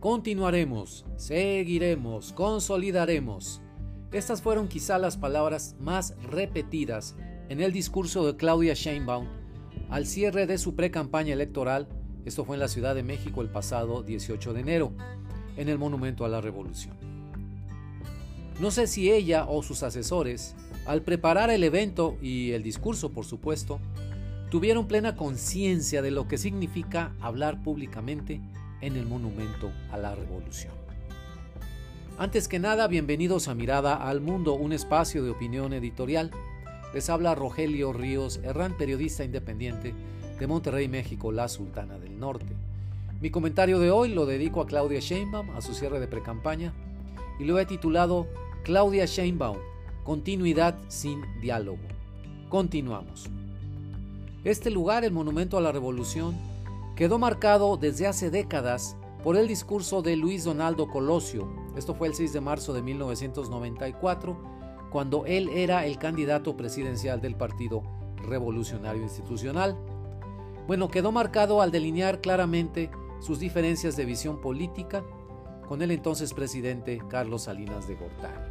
Continuaremos, seguiremos, consolidaremos. Estas fueron quizá las palabras más repetidas en el discurso de Claudia Sheinbaum al cierre de su pre-campaña electoral, esto fue en la Ciudad de México el pasado 18 de enero, en el Monumento a la Revolución. No sé si ella o sus asesores, al preparar el evento y el discurso, por supuesto, tuvieron plena conciencia de lo que significa hablar públicamente en el Monumento a la Revolución. Antes que nada, bienvenidos a Mirada al Mundo, un espacio de opinión editorial les habla Rogelio Ríos Herrán, periodista independiente de Monterrey, México, la Sultana del Norte. Mi comentario de hoy lo dedico a Claudia Sheinbaum, a su cierre de precampaña, y lo he titulado Claudia Sheinbaum, continuidad sin diálogo. Continuamos. Este lugar, el Monumento a la Revolución, quedó marcado desde hace décadas por el discurso de Luis Donaldo Colosio. Esto fue el 6 de marzo de 1994 cuando él era el candidato presidencial del Partido Revolucionario Institucional. Bueno, quedó marcado al delinear claramente sus diferencias de visión política con el entonces presidente Carlos Salinas de Gortari.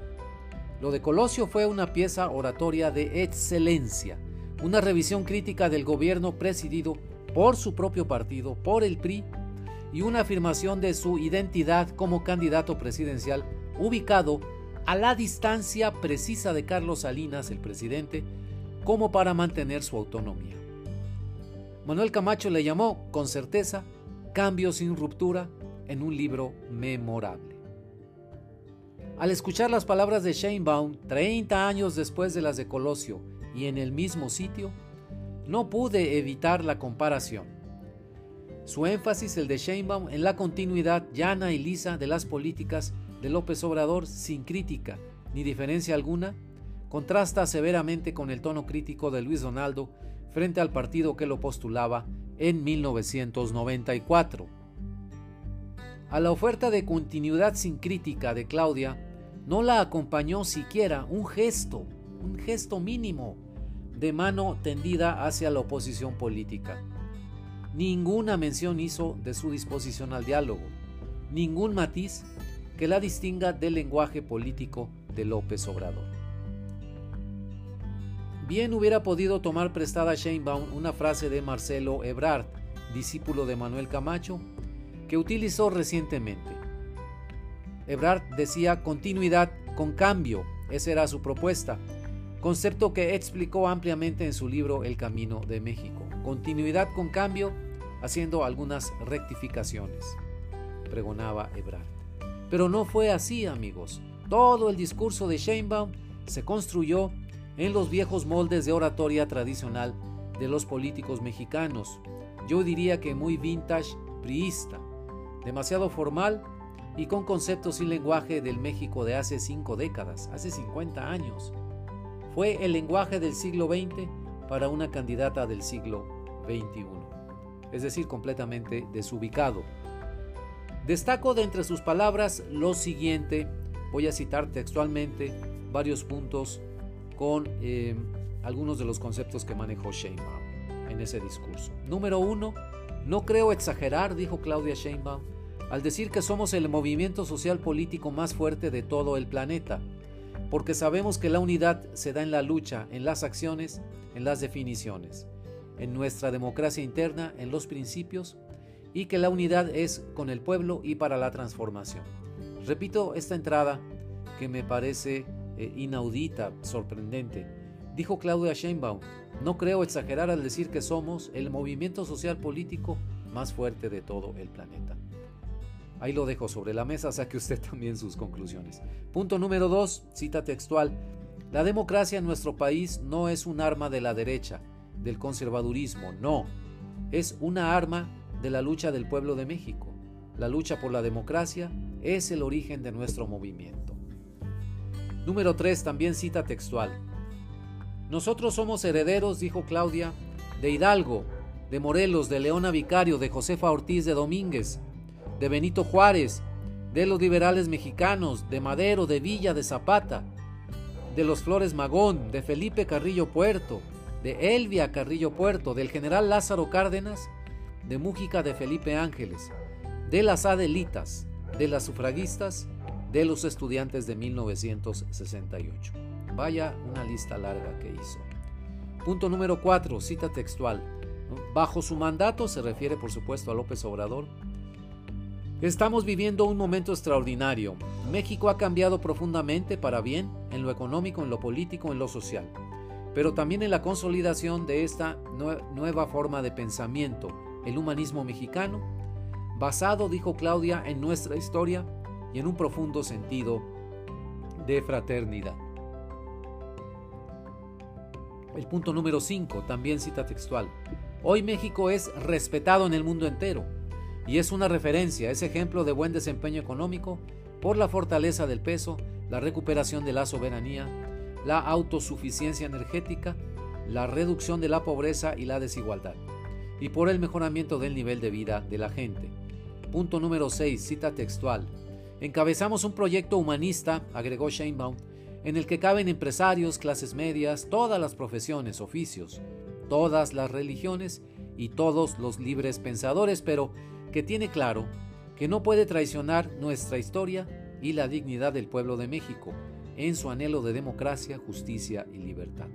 Lo de Colosio fue una pieza oratoria de excelencia, una revisión crítica del gobierno presidido por su propio partido, por el PRI, y una afirmación de su identidad como candidato presidencial ubicado a la distancia precisa de Carlos Salinas, el presidente, como para mantener su autonomía. Manuel Camacho le llamó, con certeza, Cambio sin ruptura en un libro memorable. Al escuchar las palabras de Sheinbaum 30 años después de las de Colosio y en el mismo sitio, no pude evitar la comparación. Su énfasis, el de Sheinbaum, en la continuidad llana y lisa de las políticas de López Obrador sin crítica ni diferencia alguna, contrasta severamente con el tono crítico de Luis Donaldo frente al partido que lo postulaba en 1994. A la oferta de continuidad sin crítica de Claudia no la acompañó siquiera un gesto, un gesto mínimo de mano tendida hacia la oposición política. Ninguna mención hizo de su disposición al diálogo, ningún matiz que la distinga del lenguaje político de López Obrador. Bien hubiera podido tomar prestada Sheinbaum una frase de Marcelo Ebrard, discípulo de Manuel Camacho, que utilizó recientemente. Ebrard decía continuidad con cambio, esa era su propuesta, concepto que explicó ampliamente en su libro El Camino de México. Continuidad con cambio, haciendo algunas rectificaciones, pregonaba Ebrard. Pero no fue así, amigos. Todo el discurso de Sheinbaum se construyó en los viejos moldes de oratoria tradicional de los políticos mexicanos. Yo diría que muy vintage priista, demasiado formal y con conceptos y lenguaje del México de hace cinco décadas, hace 50 años. Fue el lenguaje del siglo XX para una candidata del siglo XXI, es decir, completamente desubicado. Destaco de entre sus palabras lo siguiente, voy a citar textualmente varios puntos con eh, algunos de los conceptos que manejó Sheinbaum en ese discurso. Número uno, no creo exagerar, dijo Claudia Sheinbaum, al decir que somos el movimiento social político más fuerte de todo el planeta, porque sabemos que la unidad se da en la lucha, en las acciones, en las definiciones, en nuestra democracia interna, en los principios y que la unidad es con el pueblo y para la transformación. Repito esta entrada que me parece eh, inaudita, sorprendente. Dijo Claudia Sheinbaum, no creo exagerar al decir que somos el movimiento social político más fuerte de todo el planeta. Ahí lo dejo sobre la mesa, saque usted también sus conclusiones. Punto número 2, cita textual. La democracia en nuestro país no es un arma de la derecha, del conservadurismo, no. Es una arma de la lucha del pueblo de México. La lucha por la democracia es el origen de nuestro movimiento. Número 3. También cita textual. Nosotros somos herederos, dijo Claudia, de Hidalgo, de Morelos, de Leona Vicario, de Josefa Ortiz de Domínguez, de Benito Juárez, de los liberales mexicanos, de Madero, de Villa, de Zapata, de los Flores Magón, de Felipe Carrillo Puerto, de Elvia Carrillo Puerto, del general Lázaro Cárdenas de Mújica de Felipe Ángeles, de las Adelitas, de las sufragistas, de los estudiantes de 1968. Vaya una lista larga que hizo. Punto número 4, cita textual. Bajo su mandato, se refiere por supuesto a López Obrador, Estamos viviendo un momento extraordinario. México ha cambiado profundamente para bien en lo económico, en lo político, en lo social, pero también en la consolidación de esta nueva forma de pensamiento, el humanismo mexicano, basado, dijo Claudia, en nuestra historia y en un profundo sentido de fraternidad. El punto número 5, también cita textual. Hoy México es respetado en el mundo entero y es una referencia, es ejemplo de buen desempeño económico por la fortaleza del peso, la recuperación de la soberanía, la autosuficiencia energética, la reducción de la pobreza y la desigualdad, y por el mejoramiento del nivel de vida de la gente. Punto número 6, cita textual. Encabezamos un proyecto humanista, agregó Sheinbaum, en el que caben empresarios, clases medias, todas las profesiones, oficios, todas las religiones y todos los libres pensadores, pero que tiene claro que no puede traicionar nuestra historia y la dignidad del pueblo de México en su anhelo de democracia, justicia y libertad.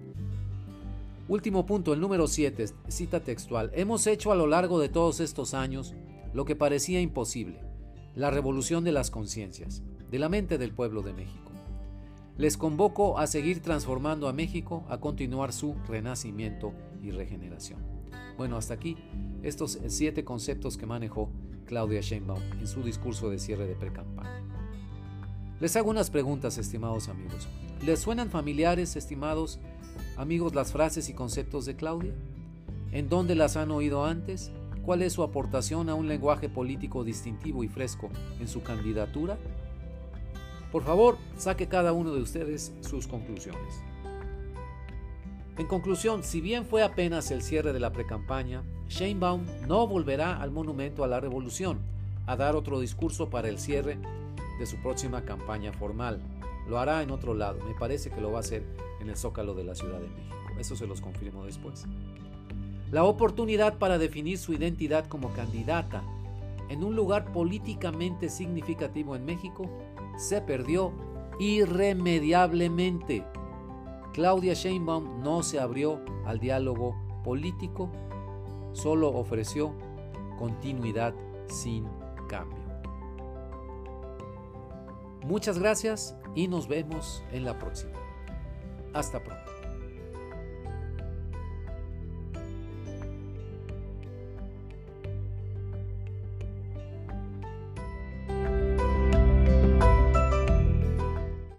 Último punto, el número 7, cita textual. Hemos hecho a lo largo de todos estos años lo que parecía imposible, la revolución de las conciencias, de la mente del pueblo de México. Les convoco a seguir transformando a México, a continuar su renacimiento y regeneración. Bueno, hasta aquí estos siete conceptos que manejó Claudia Sheinbaum en su discurso de cierre de precampaña. Les hago unas preguntas, estimados amigos. ¿Les suenan familiares, estimados amigos, las frases y conceptos de Claudia? ¿En dónde las han oído antes? ¿Cuál es su aportación a un lenguaje político distintivo y fresco en su candidatura? Por favor, saque cada uno de ustedes sus conclusiones. En conclusión, si bien fue apenas el cierre de la precampaña, Sheinbaum no volverá al monumento a la revolución a dar otro discurso para el cierre de su próxima campaña formal. Lo hará en otro lado, me parece que lo va a hacer en el Zócalo de la Ciudad de México. Eso se los confirmo después. La oportunidad para definir su identidad como candidata en un lugar políticamente significativo en México se perdió irremediablemente Claudia Sheinbaum no se abrió al diálogo político, solo ofreció continuidad sin cambio. Muchas gracias y nos vemos en la próxima. Hasta pronto.